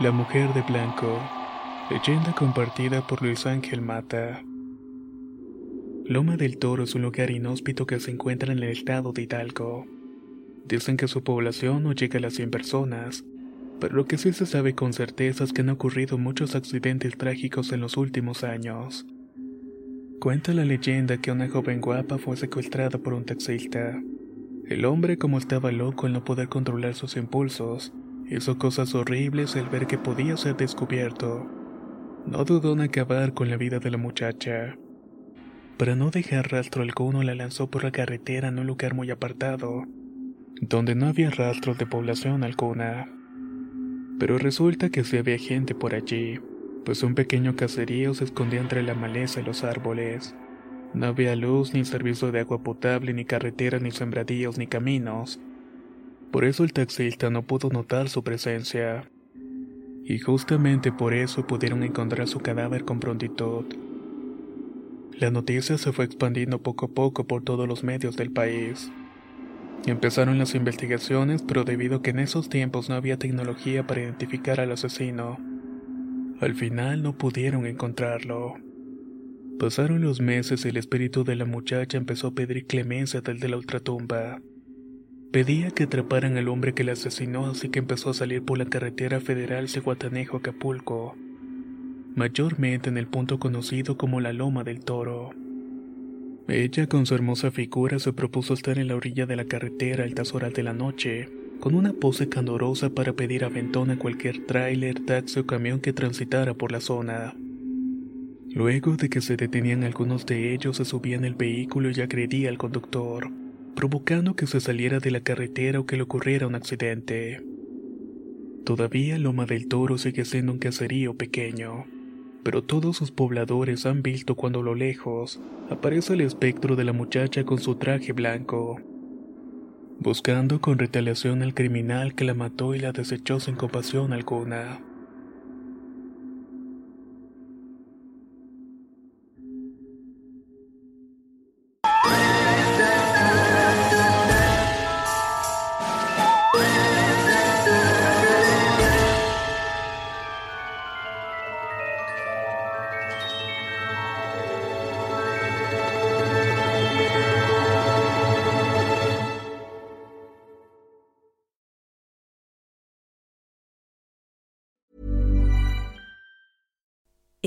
La mujer de blanco. Leyenda compartida por Luis Ángel Mata. Loma del Toro es un lugar inhóspito que se encuentra en el estado de Hidalgo. Dicen que su población no llega a las 100 personas, pero lo que sí se sabe con certeza es que han ocurrido muchos accidentes trágicos en los últimos años. Cuenta la leyenda que una joven guapa fue secuestrada por un taxista. El hombre, como estaba loco al no poder controlar sus impulsos, Hizo cosas horribles al ver que podía ser descubierto. No dudó en acabar con la vida de la muchacha. Para no dejar rastro alguno la lanzó por la carretera en un lugar muy apartado, donde no había rastro de población alguna. Pero resulta que sí había gente por allí, pues un pequeño caserío se escondía entre la maleza y los árboles. No había luz, ni servicio de agua potable, ni carreteras, ni sembradíos, ni caminos. Por eso el taxista no pudo notar su presencia. Y justamente por eso pudieron encontrar su cadáver con prontitud. La noticia se fue expandiendo poco a poco por todos los medios del país. Empezaron las investigaciones, pero debido a que en esos tiempos no había tecnología para identificar al asesino, al final no pudieron encontrarlo. Pasaron los meses y el espíritu de la muchacha empezó a pedir clemencia desde la ultratumba. Pedía que atraparan al hombre que la asesinó, así que empezó a salir por la carretera federal Cihuatanejo-Acapulco, mayormente en el punto conocido como la Loma del Toro. Ella, con su hermosa figura, se propuso estar en la orilla de la carretera a altas horas de la noche, con una pose candorosa para pedir aventón a cualquier tráiler, taxi o camión que transitara por la zona. Luego de que se detenían algunos de ellos, se subía en el vehículo y agredía al conductor provocando que se saliera de la carretera o que le ocurriera un accidente. Todavía Loma del Toro sigue siendo un caserío pequeño, pero todos sus pobladores han visto cuando a lo lejos aparece el espectro de la muchacha con su traje blanco, buscando con retaliación al criminal que la mató y la desechó sin compasión alguna.